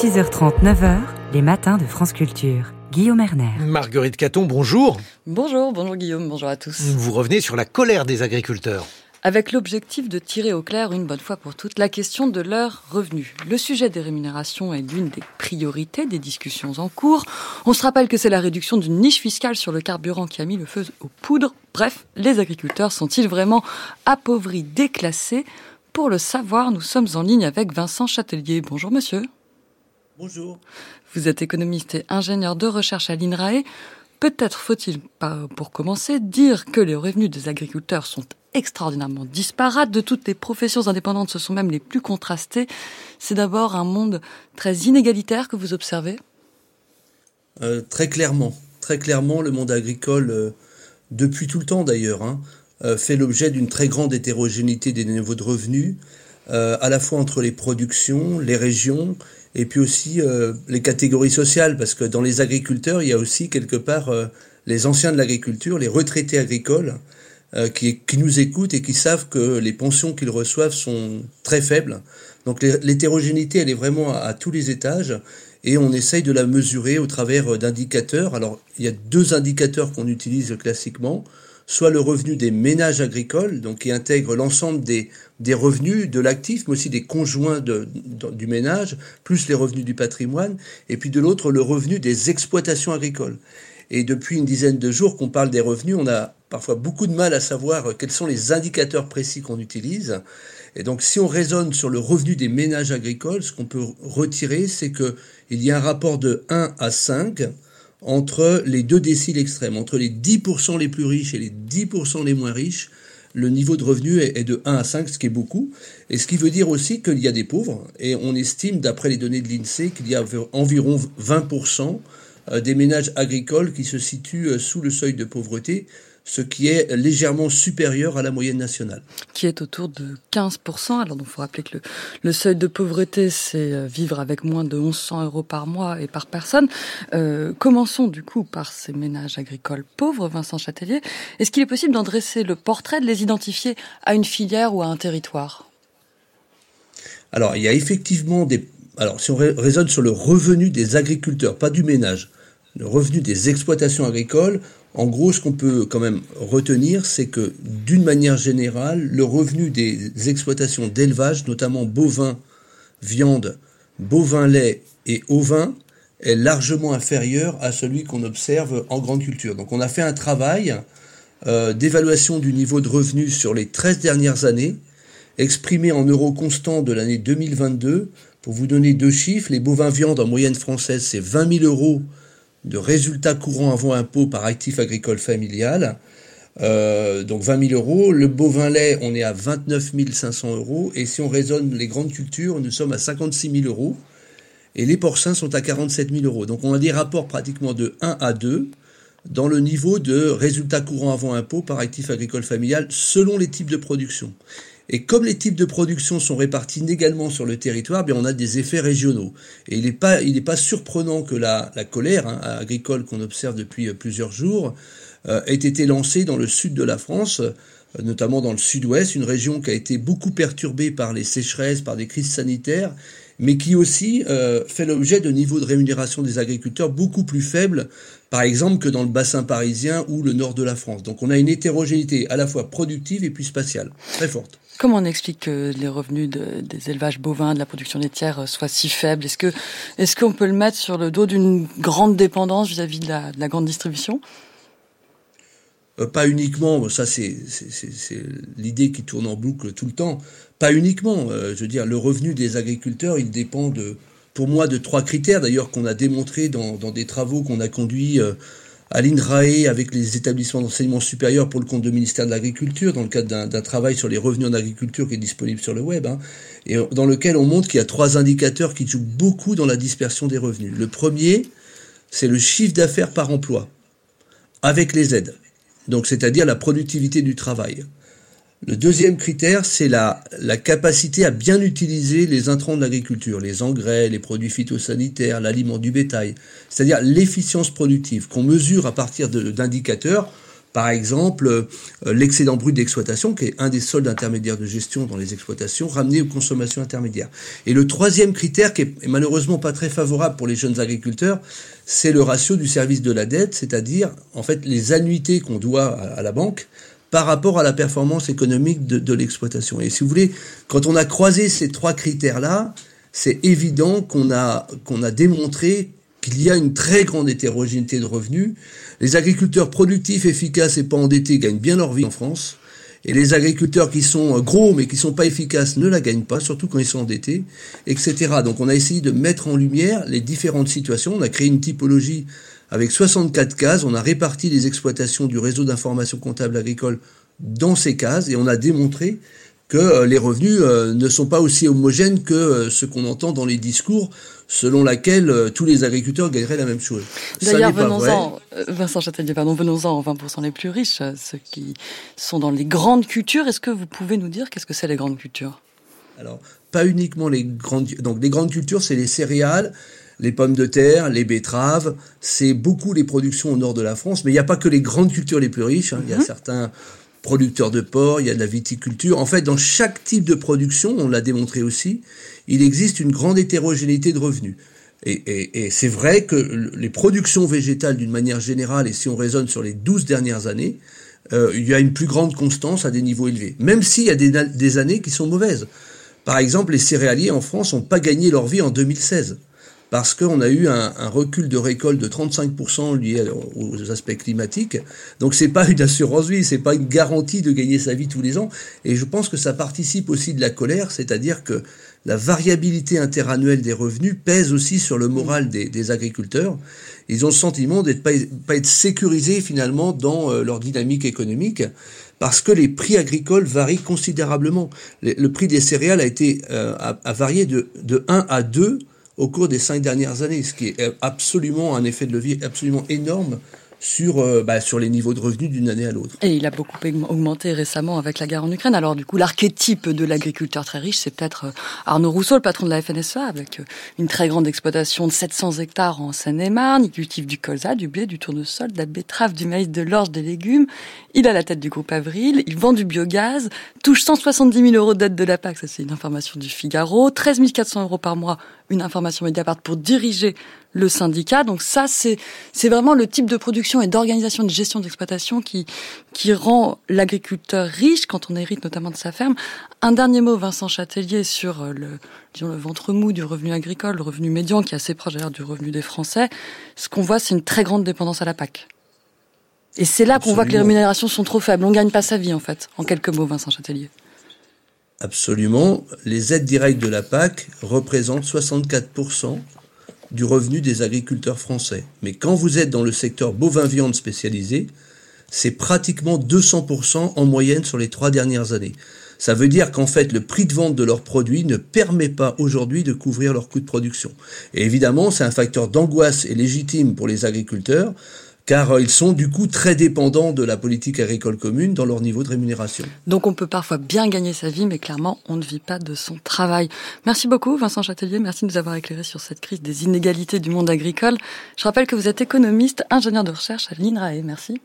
6h30, 9h, les matins de France Culture. Guillaume Erner. Marguerite Caton, bonjour. Bonjour, bonjour Guillaume, bonjour à tous. Vous revenez sur la colère des agriculteurs. Avec l'objectif de tirer au clair une bonne fois pour toutes la question de leurs revenus. Le sujet des rémunérations est l'une des priorités des discussions en cours. On se rappelle que c'est la réduction d'une niche fiscale sur le carburant qui a mis le feu aux poudres. Bref, les agriculteurs sont-ils vraiment appauvris, déclassés? Pour le savoir, nous sommes en ligne avec Vincent Châtelier. Bonjour monsieur. Bonjour. Vous êtes économiste et ingénieur de recherche à l'INRAE. Peut-être faut-il, pour commencer, dire que les revenus des agriculteurs sont extraordinairement disparates. De toutes les professions indépendantes, ce sont même les plus contrastées. C'est d'abord un monde très inégalitaire que vous observez euh, Très clairement. Très clairement, le monde agricole, euh, depuis tout le temps d'ailleurs, hein, euh, fait l'objet d'une très grande hétérogénéité des niveaux de revenus, à la fois entre les productions, les régions et puis aussi euh, les catégories sociales, parce que dans les agriculteurs, il y a aussi quelque part euh, les anciens de l'agriculture, les retraités agricoles, euh, qui, qui, nous écoutent et qui savent que les pensions qu'ils reçoivent sont très faibles. Donc l'hétérogénéité, elle est vraiment à, tous les étages, et on essaye de la mesurer au travers d'indicateurs. Alors il y a deux indicateurs qu'on utilise classiquement soit le revenu des ménages agricoles, donc qui intègre l'ensemble des, des revenus de l'actif, mais aussi des conjoints du ménage, plus les revenus du patrimoine, et puis de l'autre le revenu des exploitations agricoles. Et depuis une dizaine de jours qu'on parle des revenus, on a parfois beaucoup de mal à savoir quels sont les indicateurs précis qu'on utilise. Et donc, si on raisonne sur le revenu des ménages agricoles, ce qu'on peut retirer, c'est qu'il y a un rapport de 1 à 5 entre les deux déciles extrêmes, entre les 10% les plus riches et les 10% les moins riches, le niveau de revenu est de 1 à 5, ce qui est beaucoup. Et ce qui veut dire aussi qu'il y a des pauvres. Et on estime, d'après les données de l'INSEE, qu'il y a environ 20% euh, des ménages agricoles qui se situent euh, sous le seuil de pauvreté ce qui est légèrement supérieur à la moyenne nationale. Qui est autour de 15%. Alors, il faut rappeler que le, seuil de pauvreté, c'est euh, vivre avec moins de 1100 euros par mois et par personne. Euh, commençons du coup par ces ménages agricoles pauvres, Vincent Châtelier. Est-ce qu'il est possible d'en dresser le portrait, de les identifier à une filière ou à un territoire? Alors, il y a effectivement des... Alors, si on raisonne sur le revenu des agriculteurs, pas du ménage, le revenu des exploitations agricoles, en gros, ce qu'on peut quand même retenir, c'est que d'une manière générale, le revenu des exploitations d'élevage, notamment bovins, viande, bovin lait et ovins, est largement inférieur à celui qu'on observe en grande culture. Donc on a fait un travail euh, d'évaluation du niveau de revenu sur les 13 dernières années, exprimé en euros constants de l'année 2022. Pour vous donner deux chiffres, les bovins viande en moyenne française, c'est 20 000 euros de résultats courants avant impôt par actif agricole familial. Euh, donc 20 000 euros. Le bovin lait, on est à 29 500 euros. Et si on raisonne les grandes cultures, nous sommes à 56 000 euros. Et les porcins sont à 47 000 euros. Donc on a des rapports pratiquement de 1 à 2 dans le niveau de résultats courants avant impôt par actif agricole familial selon les types de production. Et comme les types de production sont répartis inégalement sur le territoire, bien on a des effets régionaux. Et il n'est pas, pas surprenant que la, colère hein, agricole qu'on observe depuis euh, plusieurs jours euh, ait été lancée dans le sud de la France, euh, notamment dans le sud-ouest, une région qui a été beaucoup perturbée par les sécheresses, par des crises sanitaires, mais qui aussi fait l'objet de niveaux de rémunération des agriculteurs beaucoup plus faibles, par exemple, que dans le bassin parisien ou le nord de la France. Donc on a une hétérogénéité à la fois productive et puis spatiale, très forte. Comment on explique que les revenus des élevages bovins, de la production laitière euh, soient si faibles? Est-ce qu'on peut le mettre sur le dos d'une grande dépendance vis-à-vis de, la, grande distribution? Euh, Pas uniquement. Ça, c'est l'idée qui tourne en boucle tout le temps. Pas uniquement. Euh, je veux dire, le revenu des agriculteurs, il dépend de, pour moi, de trois critères d'ailleurs qu'on a démontrés dans, des travaux qu'on a conduits à l'INRAE avec les établissements d'enseignement supérieur pour le compte du ministère de l'Agriculture, dans le cadre d'un travail sur les revenus en agriculture qui est disponible sur le web, hein, et dans lequel on montre qu'il y a trois indicateurs qui jouent beaucoup dans la dispersion des revenus. Le premier, c'est le chiffre d'affaires par emploi, avec les aides, donc c'est-à-dire la productivité du travail. Le deuxième critère, c'est la, capacité à bien utiliser les intrants de l'agriculture, les engrais, les produits phytosanitaires, l'aliment du bétail, c'est-à-dire l'efficience productive qu'on mesure à partir d'indicateurs Par exemple, euh, l'excédent brut d'exploitation, qui est un des soldes intermédiaires de gestion dans les exploitations, ramené aux consommations intermédiaires. Et le troisième critère, qui est malheureusement pas très favorable pour les jeunes agriculteurs, c'est le ratio du service de la dette, c'est-à-dire en fait les annuités qu'on doit à la banque par rapport à la performance économique de, l'exploitation. Et si vous voulez, quand on a croisé ces trois critères-là, c'est évident qu'on a, qu'on a démontré qu'il y a une très grande hétérogénéité de revenus. Les agriculteurs productifs, efficaces et pas endettés gagnent bien leur vie en France. Et les agriculteurs qui sont gros mais qui sont pas efficaces ne la gagnent pas, surtout quand ils sont endettés, etc. Donc on a essayé de mettre en lumière les différentes situations. On a créé une typologie avec 64 cases. On a réparti les exploitations du réseau d'information comptable agricole dans ces cases et on a démontré que euh, les revenus euh, ne sont pas aussi homogènes que euh, ce qu'on entend dans les discours selon laquelle tous les agriculteurs gagneraient la même chose. D'ailleurs, venons-en, Vincent Châtelier, pardon, venons-en aux 20% les plus riches, ceux qui sont dans les grandes cultures. Est-ce que vous pouvez nous dire qu'est-ce que c'est les grandes cultures? Alors, pas uniquement les grandes, donc les grandes cultures, c'est les céréales, les pommes de terre, les betteraves, c'est beaucoup les productions au nord de la France, mais il n'y a pas que les grandes cultures les plus riches, hein. il y a mhm. certains producteurs de porc, il y a de la viticulture. En fait, dans chaque type de production, on l'a démontré aussi, il existe une grande hétérogénéité de revenus. Et, c'est vrai que les productions végétales, d'une manière générale, et si on raisonne sur les 12 dernières années, euh, il y a une plus grande constance à des niveaux élevés, même s'il y a des, des années qui sont mauvaises. Par exemple, les céréaliers en France n'ont pas gagné leur vie en 2016 parce qu'on a eu un, recul de récolte de 35% lié aux aspects climatiques. Donc c'est pas une assurance vie, c'est pas une garantie de gagner sa vie tous les ans. Et je pense que ça participe aussi de la colère, c'est-à-dire que la variabilité interannuelle des revenus pèse aussi sur le moral des, agriculteurs. Ils ont le sentiment d'être pas, pas être sécurisés finalement dans euh, leur dynamique économique parce que les prix agricoles varient considérablement. Le, prix des céréales a été euh, a, varié de, de 1 à 2 au cours des cinq dernières années, ce qui est absolument un effet de levier absolument énorme sur, euh, bah, sur les niveaux de revenus d'une année à l'autre. Et il a beaucoup augmenté récemment avec la guerre en Ukraine. Alors du coup, l'archétype de l'agriculteur très riche, c'est peut-être euh, Arnaud Rousseau, le patron de la FNSEA, avec euh, une très grande exploitation de 700 hectares en Seine-et-Marne. Il cultive du colza, du blé, du tournesol, de la betterave, du maïs, de l'orge, des légumes. Il a la tête du groupe Avril. Il vend du biogaz, touche 170 000 euros d'aide de la PAC. Ça, c'est une information du Figaro. 13 400 euros par mois, une information Mediapart pour diriger le syndicat. Donc ça, c'est c'est vraiment le type de production et d'organisation de gestion d'exploitation qui qui rend l'agriculteur riche quand on hérite notamment de sa ferme. Un dernier mot, Vincent Châtelier, sur euh, le disons le ventre mou du revenu agricole, le revenu médian qui est assez proche d'ailleurs du revenu des Français. Ce qu'on voit, c'est une très grande dépendance à la PAC. Et c'est là qu'on voit que les rémunérations sont trop faibles. On gagne pas sa vie en fait. En quelques mots, Vincent Châtelier. Absolument. Les aides directes de la PAC représentent 64 du revenu des agriculteurs français. Mais quand vous êtes dans le secteur bovin-viande spécialisé, c'est pratiquement 200% en moyenne sur les trois dernières années. Ça veut dire qu'en fait, le prix de vente de leurs produits ne permet pas aujourd'hui de couvrir leurs coûts de production. Et évidemment, c'est un facteur d'angoisse et légitime pour les agriculteurs car euh, ils sont du coup très dépendants de la politique agricole commune dans leur niveau de rémunération. Donc on peut parfois bien gagner sa vie, mais clairement on ne vit pas de son travail. Merci beaucoup Vincent Châtelier, merci de nous avoir éclairé sur cette crise des inégalités du monde agricole. Je rappelle que vous êtes économiste, ingénieur de recherche à l'INRAE. Merci.